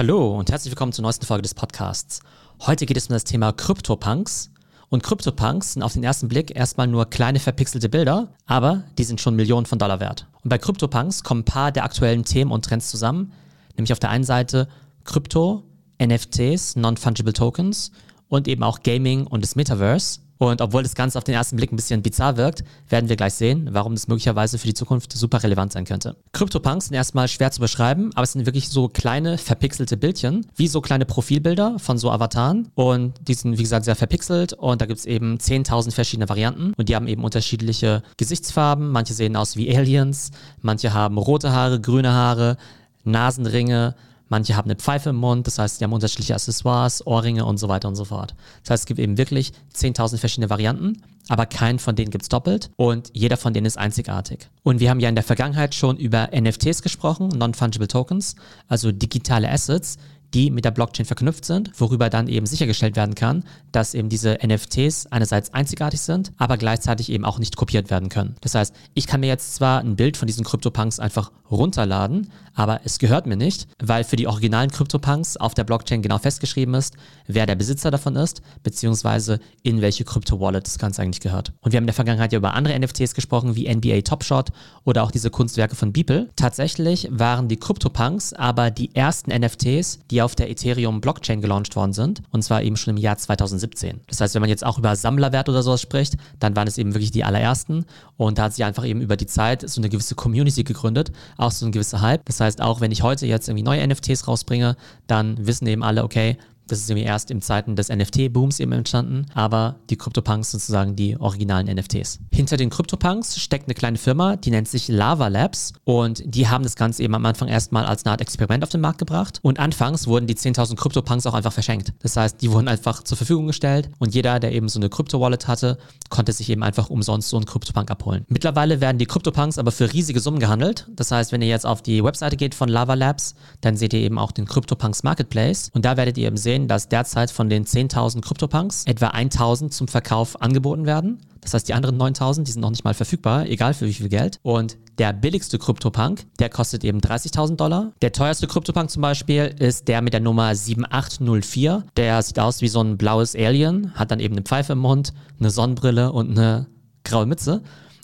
Hallo und herzlich willkommen zur neuesten Folge des Podcasts. Heute geht es um das Thema CryptoPunks. Und CryptoPunks sind auf den ersten Blick erstmal nur kleine verpixelte Bilder, aber die sind schon Millionen von Dollar wert. Und bei CryptoPunks kommen ein paar der aktuellen Themen und Trends zusammen, nämlich auf der einen Seite Krypto, NFTs, Non-Fungible Tokens und eben auch Gaming und das Metaverse. Und obwohl das Ganze auf den ersten Blick ein bisschen bizarr wirkt, werden wir gleich sehen, warum das möglicherweise für die Zukunft super relevant sein könnte. CryptoPunks sind erstmal schwer zu beschreiben, aber es sind wirklich so kleine verpixelte Bildchen, wie so kleine Profilbilder von so Avataren. Und die sind, wie gesagt, sehr verpixelt und da gibt es eben 10.000 verschiedene Varianten und die haben eben unterschiedliche Gesichtsfarben. Manche sehen aus wie Aliens, manche haben rote Haare, grüne Haare, Nasenringe, Manche haben eine Pfeife im Mund, das heißt, die haben unterschiedliche Accessoires, Ohrringe und so weiter und so fort. Das heißt, es gibt eben wirklich 10.000 verschiedene Varianten, aber keinen von denen gibt es doppelt und jeder von denen ist einzigartig. Und wir haben ja in der Vergangenheit schon über NFTs gesprochen, Non-Fungible Tokens, also digitale Assets, die mit der Blockchain verknüpft sind, worüber dann eben sichergestellt werden kann, dass eben diese NFTs einerseits einzigartig sind, aber gleichzeitig eben auch nicht kopiert werden können. Das heißt, ich kann mir jetzt zwar ein Bild von diesen CryptoPunks einfach runterladen, aber es gehört mir nicht, weil für die originalen CryptoPunks auf der Blockchain genau festgeschrieben ist, wer der Besitzer davon ist, beziehungsweise in welche Crypto-Wallet das Ganze eigentlich gehört. Und wir haben in der Vergangenheit ja über andere NFTs gesprochen, wie NBA Top Shot oder auch diese Kunstwerke von Beeple. Tatsächlich waren die CryptoPunks aber die ersten NFTs, die auf der Ethereum Blockchain gelauncht worden sind. Und zwar eben schon im Jahr 2017. Das heißt, wenn man jetzt auch über Sammlerwert oder sowas spricht, dann waren es eben wirklich die allerersten. Und da hat sich einfach eben über die Zeit so eine gewisse Community gegründet, auch so ein gewisser Hype. Das heißt, auch wenn ich heute jetzt irgendwie neue NFTs rausbringe, dann wissen eben alle, okay, das ist irgendwie erst in Zeiten des NFT-Booms eben entstanden, aber die CryptoPunks sozusagen die originalen NFTs. Hinter den CryptoPunks steckt eine kleine Firma, die nennt sich Lava Labs und die haben das Ganze eben am Anfang erstmal als eine Art Experiment auf den Markt gebracht und anfangs wurden die 10.000 CryptoPunks auch einfach verschenkt. Das heißt, die wurden einfach zur Verfügung gestellt und jeder, der eben so eine Krypto-Wallet hatte, konnte sich eben einfach umsonst so einen CryptoPunk abholen. Mittlerweile werden die CryptoPunks aber für riesige Summen gehandelt. Das heißt, wenn ihr jetzt auf die Webseite geht von Lava Labs, dann seht ihr eben auch den CryptoPunks Marketplace und da werdet ihr eben sehen, sehen, dass derzeit von den 10.000 CryptoPunks etwa 1.000 zum Verkauf angeboten werden. Das heißt, die anderen 9.000, die sind noch nicht mal verfügbar, egal für wie viel Geld. Und der billigste CryptoPunk, der kostet eben 30.000 Dollar. Der teuerste CryptoPunk zum Beispiel ist der mit der Nummer 7804. Der sieht aus wie so ein blaues Alien, hat dann eben eine Pfeife im Mund, eine Sonnenbrille und eine graue Mütze.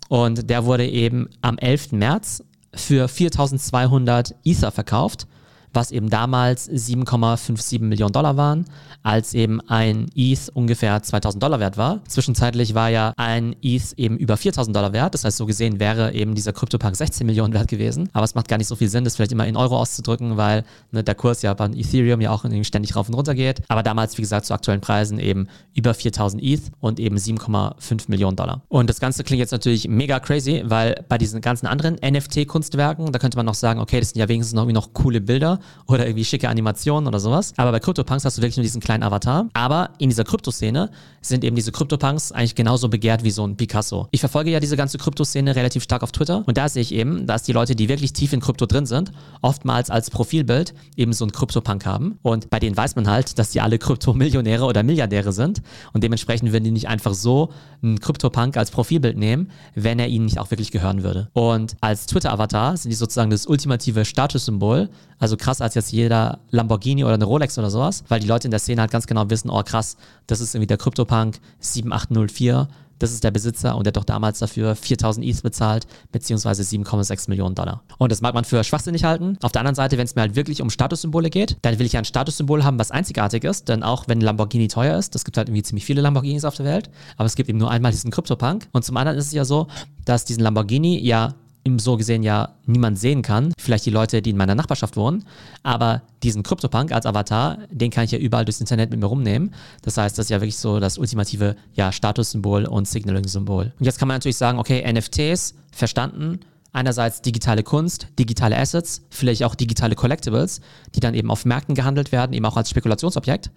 Und der wurde eben am 11. März für 4200 Ether verkauft was eben damals 7,57 Millionen Dollar waren, als eben ein ETH ungefähr 2000 Dollar wert war. Zwischenzeitlich war ja ein ETH eben über 4000 Dollar wert. Das heißt, so gesehen wäre eben dieser CryptoPunk 16 Millionen wert gewesen. Aber es macht gar nicht so viel Sinn, das vielleicht immer in Euro auszudrücken, weil ne, der Kurs ja bei Ethereum ja auch ständig rauf und runter geht. Aber damals, wie gesagt, zu aktuellen Preisen eben über 4000 ETH und eben 7,5 Millionen Dollar. Und das Ganze klingt jetzt natürlich mega crazy, weil bei diesen ganzen anderen NFT-Kunstwerken, da könnte man noch sagen, okay, das sind ja wenigstens noch, irgendwie noch coole Bilder oder irgendwie schicke Animationen oder sowas. Aber bei CryptoPunks hast du wirklich nur diesen kleinen Avatar. Aber in dieser Kryptoszene sind eben diese CryptoPunks eigentlich genauso begehrt wie so ein Picasso. Ich verfolge ja diese ganze Kryptoszene relativ stark auf Twitter und da sehe ich eben, dass die Leute, die wirklich tief in Krypto drin sind, oftmals als Profilbild eben so ein CryptoPunk haben. Und bei denen weiß man halt, dass die alle Kryptomillionäre oder Milliardäre sind und dementsprechend würden die nicht einfach so einen CryptoPunk als Profilbild nehmen, wenn er ihnen nicht auch wirklich gehören würde. Und als Twitter-Avatar sind die sozusagen das ultimative Statussymbol, also krass als jetzt jeder Lamborghini oder eine Rolex oder sowas, weil die Leute in der Szene halt ganz genau wissen, oh krass, das ist irgendwie der CryptoPunk 7804, das ist der Besitzer und der hat doch damals dafür 4000 ETH bezahlt, beziehungsweise 7,6 Millionen Dollar. Und das mag man für schwachsinnig halten. Auf der anderen Seite, wenn es mir halt wirklich um Statussymbole geht, dann will ich ja ein Statussymbol haben, was einzigartig ist, denn auch wenn Lamborghini teuer ist, das gibt halt irgendwie ziemlich viele Lamborghinis auf der Welt, aber es gibt eben nur einmal diesen CryptoPunk. Und zum anderen ist es ja so, dass diesen Lamborghini ja im so gesehen ja niemand sehen kann. Vielleicht die Leute, die in meiner Nachbarschaft wohnen. Aber diesen CryptoPunk als Avatar, den kann ich ja überall durchs Internet mit mir rumnehmen. Das heißt, das ist ja wirklich so das ultimative ja, Statussymbol und Signaling-Symbol. Und jetzt kann man natürlich sagen, okay, NFTs, verstanden. Einerseits digitale Kunst, digitale Assets, vielleicht auch digitale Collectibles, die dann eben auf Märkten gehandelt werden, eben auch als Spekulationsobjekt.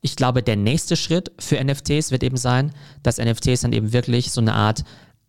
Ich glaube, der nächste Schritt für NFTs wird eben sein, dass NFTs dann eben wirklich so eine Art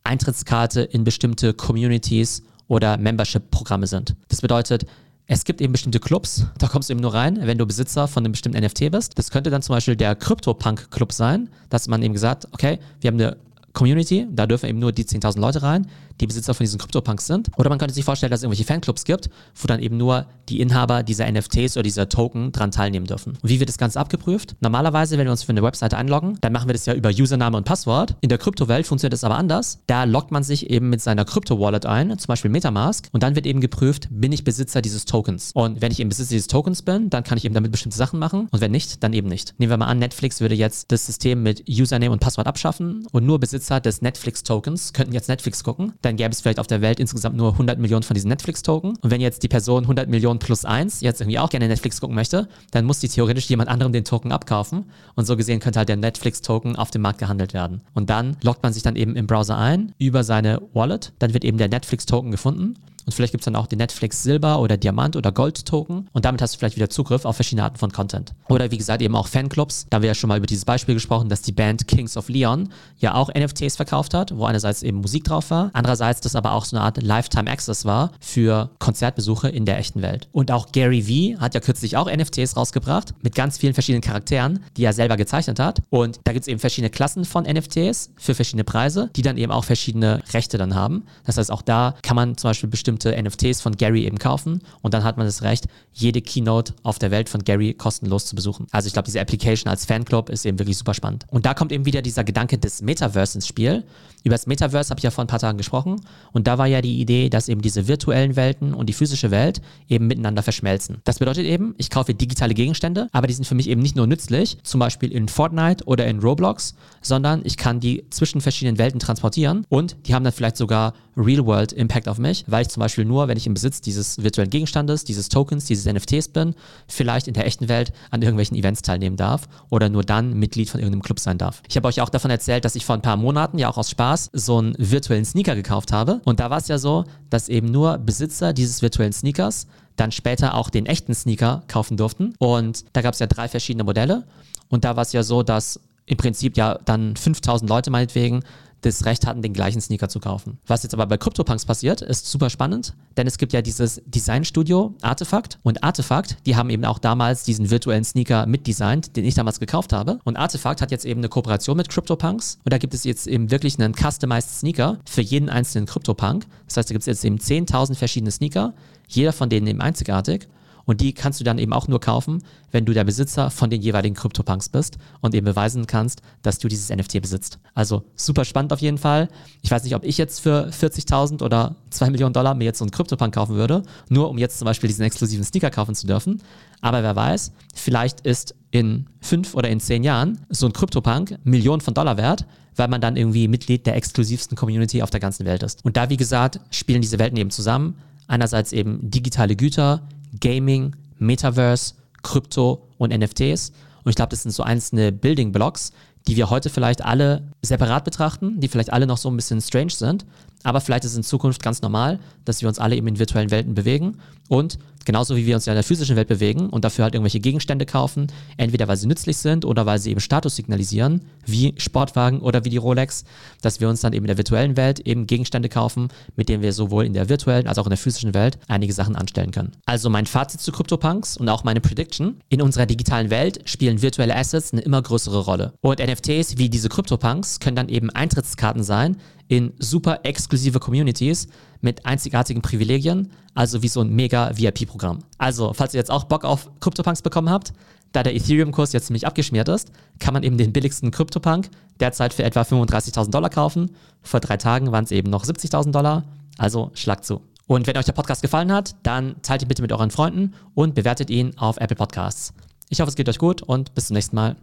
Eintrittskarte in bestimmte Communities oder Membership-Programme sind. Das bedeutet, es gibt eben bestimmte Clubs, da kommst du eben nur rein, wenn du Besitzer von einem bestimmten NFT bist. Das könnte dann zum Beispiel der Crypto-Punk-Club sein, dass man eben gesagt, okay, wir haben eine Community, da dürfen eben nur die 10.000 Leute rein, die Besitzer von diesen CryptoPunks sind. Oder man könnte sich vorstellen, dass es irgendwelche Fanclubs gibt, wo dann eben nur die Inhaber dieser NFTs oder dieser Token dran teilnehmen dürfen. Und wie wird das Ganze abgeprüft? Normalerweise, wenn wir uns für eine Webseite einloggen, dann machen wir das ja über Username und Passwort. In der Kryptowelt funktioniert das aber anders. Da loggt man sich eben mit seiner Krypto-Wallet ein, zum Beispiel Metamask, und dann wird eben geprüft, bin ich Besitzer dieses Tokens. Und wenn ich eben Besitzer dieses Tokens bin, dann kann ich eben damit bestimmte Sachen machen. Und wenn nicht, dann eben nicht. Nehmen wir mal an, Netflix würde jetzt das System mit Username und Passwort abschaffen und nur Besitzer des Netflix-Tokens könnten jetzt Netflix gucken. Dann gäbe es vielleicht auf der Welt insgesamt nur 100 Millionen von diesen Netflix-Token. Und wenn jetzt die Person 100 Millionen plus 1 jetzt irgendwie auch gerne Netflix gucken möchte, dann muss die theoretisch jemand anderem den Token abkaufen. Und so gesehen könnte halt der Netflix-Token auf dem Markt gehandelt werden. Und dann loggt man sich dann eben im Browser ein über seine Wallet. Dann wird eben der Netflix-Token gefunden und vielleicht gibt es dann auch den Netflix Silber oder Diamant oder Gold Token. Und damit hast du vielleicht wieder Zugriff auf verschiedene Arten von Content. Oder wie gesagt, eben auch Fanclubs. Da haben wir ja schon mal über dieses Beispiel gesprochen, dass die Band Kings of Leon ja auch NFTs verkauft hat, wo einerseits eben Musik drauf war, andererseits das aber auch so eine Art Lifetime Access war für Konzertbesuche in der echten Welt. Und auch Gary Vee hat ja kürzlich auch NFTs rausgebracht mit ganz vielen verschiedenen Charakteren, die er selber gezeichnet hat. Und da gibt es eben verschiedene Klassen von NFTs für verschiedene Preise, die dann eben auch verschiedene Rechte dann haben. Das heißt, auch da kann man zum Beispiel bestimmte bestimmte NFTs von Gary eben kaufen und dann hat man das Recht, jede Keynote auf der Welt von Gary kostenlos zu besuchen. Also ich glaube, diese Application als Fanclub ist eben wirklich super spannend. Und da kommt eben wieder dieser Gedanke des Metaverse ins Spiel. Über das Metaverse habe ich ja vor ein paar Tagen gesprochen und da war ja die Idee, dass eben diese virtuellen Welten und die physische Welt eben miteinander verschmelzen. Das bedeutet eben, ich kaufe digitale Gegenstände, aber die sind für mich eben nicht nur nützlich, zum Beispiel in Fortnite oder in Roblox, sondern ich kann die zwischen verschiedenen Welten transportieren und die haben dann vielleicht sogar Real-World-Impact auf mich, weil ich zum Beispiel nur, wenn ich im Besitz dieses virtuellen Gegenstandes, dieses Tokens, dieses NFTs bin, vielleicht in der echten Welt an irgendwelchen Events teilnehmen darf oder nur dann Mitglied von irgendeinem Club sein darf. Ich habe euch auch davon erzählt, dass ich vor ein paar Monaten ja auch aus Spaß so einen virtuellen Sneaker gekauft habe. Und da war es ja so, dass eben nur Besitzer dieses virtuellen Sneakers dann später auch den echten Sneaker kaufen durften. Und da gab es ja drei verschiedene Modelle. Und da war es ja so, dass im Prinzip ja dann 5000 Leute meinetwegen das Recht hatten, den gleichen Sneaker zu kaufen. Was jetzt aber bei CryptoPunks passiert, ist super spannend, denn es gibt ja dieses Designstudio Artefakt und Artefakt, die haben eben auch damals diesen virtuellen Sneaker mitdesignt, den ich damals gekauft habe. Und Artefakt hat jetzt eben eine Kooperation mit CryptoPunks und da gibt es jetzt eben wirklich einen customized Sneaker für jeden einzelnen CryptoPunk. Das heißt, da gibt es jetzt eben 10.000 verschiedene Sneaker, jeder von denen eben einzigartig. Und die kannst du dann eben auch nur kaufen, wenn du der Besitzer von den jeweiligen CryptoPunks bist und eben beweisen kannst, dass du dieses NFT besitzt. Also super spannend auf jeden Fall. Ich weiß nicht, ob ich jetzt für 40.000 oder 2 Millionen Dollar mir jetzt so einen CryptoPunk kaufen würde, nur um jetzt zum Beispiel diesen exklusiven Sneaker kaufen zu dürfen. Aber wer weiß, vielleicht ist in fünf oder in zehn Jahren so ein CryptoPunk Millionen von Dollar wert, weil man dann irgendwie Mitglied der exklusivsten Community auf der ganzen Welt ist. Und da, wie gesagt, spielen diese Welten eben zusammen. Einerseits eben digitale Güter, Gaming, Metaverse, Krypto und NFTs. Und ich glaube, das sind so einzelne Building Blocks, die wir heute vielleicht alle separat betrachten, die vielleicht alle noch so ein bisschen strange sind, aber vielleicht ist es in Zukunft ganz normal, dass wir uns alle eben in virtuellen Welten bewegen und genauso wie wir uns ja in der physischen Welt bewegen und dafür halt irgendwelche Gegenstände kaufen, entweder weil sie nützlich sind oder weil sie eben Status signalisieren, wie Sportwagen oder wie die Rolex, dass wir uns dann eben in der virtuellen Welt eben Gegenstände kaufen, mit denen wir sowohl in der virtuellen als auch in der physischen Welt einige Sachen anstellen können. Also mein Fazit zu CryptoPunks und auch meine Prediction. In unserer digitalen Welt spielen virtuelle Assets eine immer größere Rolle. Und NFTs wie diese CryptoPunks können dann eben Eintrittskarten sein, in super exklusive Communities mit einzigartigen Privilegien, also wie so ein mega VIP-Programm. Also, falls ihr jetzt auch Bock auf CryptoPunks bekommen habt, da der Ethereum-Kurs jetzt ziemlich abgeschmiert ist, kann man eben den billigsten CryptoPunk derzeit für etwa 35.000 Dollar kaufen. Vor drei Tagen waren es eben noch 70.000 Dollar. Also schlagt zu. Und wenn euch der Podcast gefallen hat, dann teilt ihn bitte mit euren Freunden und bewertet ihn auf Apple Podcasts. Ich hoffe, es geht euch gut und bis zum nächsten Mal.